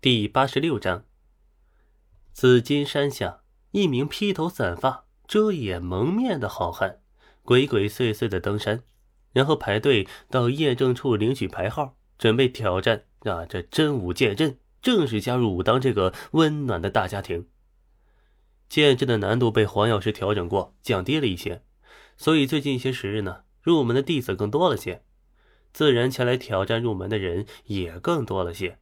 第八十六章，紫金山下，一名披头散发、遮眼蒙面的好汉，鬼鬼祟祟的登山，然后排队到验证处领取牌号，准备挑战啊！这真武剑阵，正式加入武当这个温暖的大家庭。剑阵的难度被黄药师调整过，降低了一些，所以最近一些时日呢，入门的弟子更多了些，自然前来挑战入门的人也更多了些。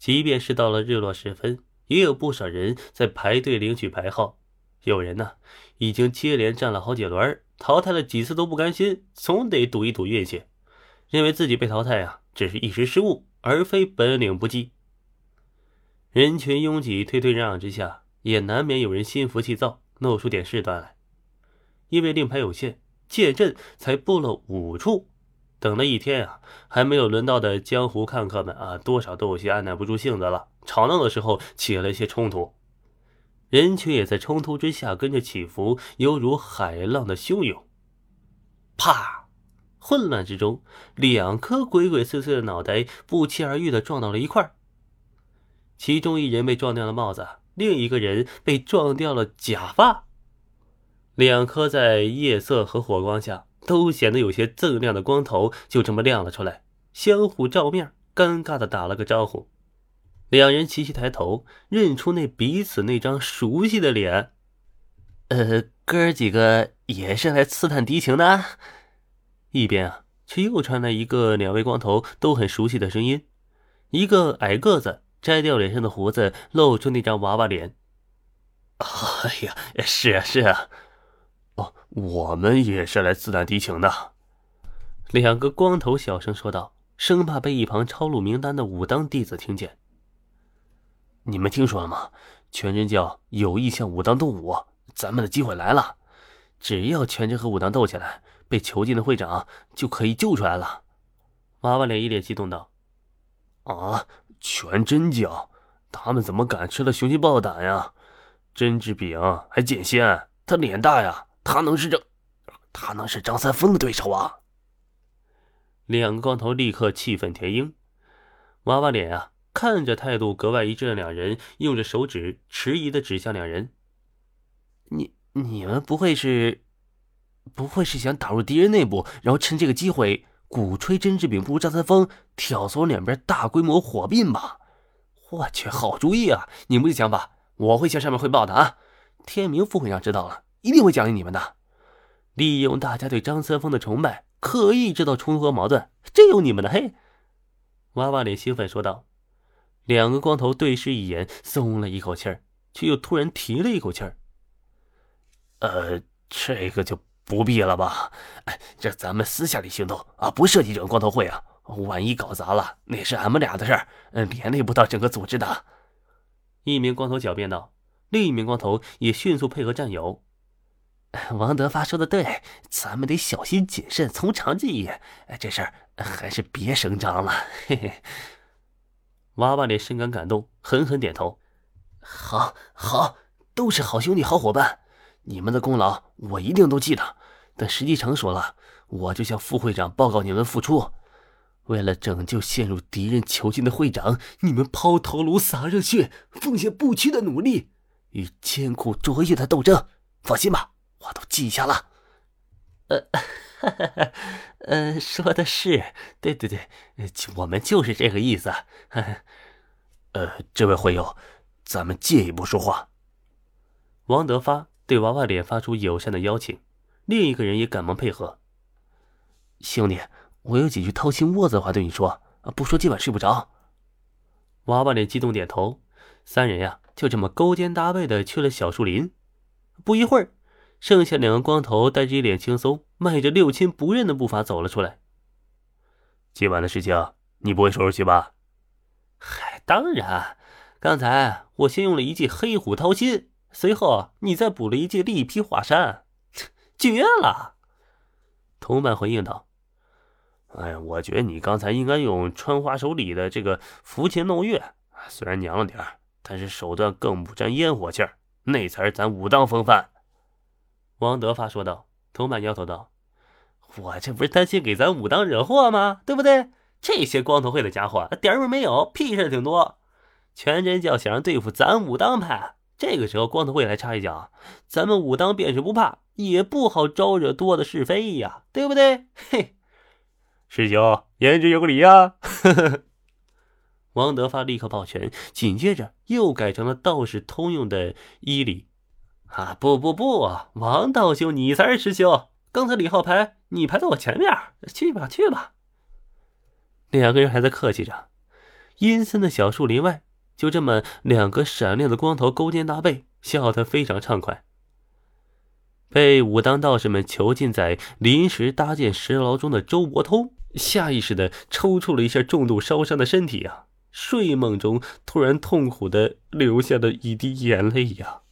即便是到了日落时分，也有不少人在排队领取牌号。有人呢，已经接连站了好几轮，淘汰了几次都不甘心，总得赌一赌运气，认为自己被淘汰啊，只是一时失误，而非本领不济。人群拥挤、推推让让之下，也难免有人心浮气躁，弄出点事端来。因为令牌有限，借阵才布了五处。等了一天啊，还没有轮到的江湖看客们啊，多少都有些按耐不住性子了。吵闹的时候起了一些冲突，人群也在冲突之下跟着起伏，犹如海浪的汹涌。啪！混乱之中，两颗鬼鬼祟祟的脑袋不期而遇的撞到了一块儿。其中一人被撞掉了帽子，另一个人被撞掉了假发。两颗在夜色和火光下。都显得有些锃亮的光头就这么亮了出来，相互照面，尴尬的打了个招呼。两人齐齐抬头，认出那彼此那张熟悉的脸。呃，哥儿几个也是来刺探敌情的。一边啊，却又传来一个两位光头都很熟悉的声音。一个矮个子摘掉脸上的胡子，露出那张娃娃脸。哎呀，是啊，是啊。我们也是来刺探敌情的。两个光头小声说道，生怕被一旁抄录名单的武当弟子听见。你们听说了吗？全真教有意向武当动武，咱们的机会来了。只要全真和武当斗起来，被囚禁的会长就可以救出来了。娃娃脸一脸激动道：“啊，全真教，他们怎么敢吃了雄心豹胆呀？甄志炳还剑仙，他脸大呀。”他能是张，他能是张三丰的对手啊！两个光头立刻气愤填膺，娃娃脸啊，看着态度格外一致的两人，用着手指迟疑的指向两人：“你你们不会是，不会是想打入敌人内部，然后趁这个机会鼓吹甄志炳不如张三丰，挑唆两边大规模火并吧？我去，好主意啊！你们的想法，我会向上面汇报的啊！天明副会长知道了。”一定会奖励你们的，利用大家对张三丰的崇拜，刻意制造冲突和矛盾，真有你们的嘿！娃娃脸兴奋说道。两个光头对视一眼，松了一口气儿，却又突然提了一口气儿。呃，这个就不必了吧？哎，这咱们私下里行动啊，不涉及整个光头会啊。万一搞砸了，那是俺们俩的事儿，嗯，连累不到整个组织的。一名光头狡辩道，另一名光头也迅速配合战友。王德发说的对，咱们得小心谨慎，从长计议。这事儿还是别声张了。嘿嘿。娃娃脸深感感动，狠狠点头。好，好，都是好兄弟、好伙伴，你们的功劳我一定都记得。等时机成熟了，我就向副会长报告你们付出。为了拯救陷入敌人囚禁的会长，你们抛头颅、洒热血，奉献不屈的努力，与艰苦卓越的斗争。放心吧。我都记下了，呃，呃，说的是，对对对，我们就是这个意思。呃，这位会友，咱们借一步说话。王德发对娃娃脸发出友善的邀请，另一个人也赶忙配合。兄弟，我有几句掏心窝子的话对你说，不说今晚睡不着。娃娃脸激动点头，三人呀就这么勾肩搭背的去了小树林。不一会儿。剩下两个光头带着一脸轻松，迈着六亲不认的步伐走了出来。今晚的事情你不会说出去吧？嗨，当然。刚才我先用了一记黑虎掏心，随后你再补了一记力劈华山，绝了！同伴回应道：“哎，我觉得你刚才应该用穿花手里的这个扶琴弄月，虽然娘了点但是手段更不沾烟火气儿，那才是咱武当风范。”王德发说道：“同伴摇头道，我这不是担心给咱武当惹祸吗？对不对？这些光头会的家伙，点儿味没有，屁事挺多。全真教想要对付咱武当派，这个时候光头会来插一脚，咱们武当便是不怕，也不好招惹多的是非呀，对不对？嘿，师兄言之有理呀！王德发立刻抱拳，紧接着又改成了道士通用的衣礼。啊，不不不，王道兄，你才是师兄。刚才李浩排，你排在我前面，去吧去吧。两个人还在客气着，阴森的小树林外，就这么两个闪亮的光头勾肩搭背，笑得非常畅快。被武当道士们囚禁在临时搭建石牢中的周伯通，下意识的抽搐了一下重度烧伤的身体啊，睡梦中突然痛苦的流下了一滴眼泪呀。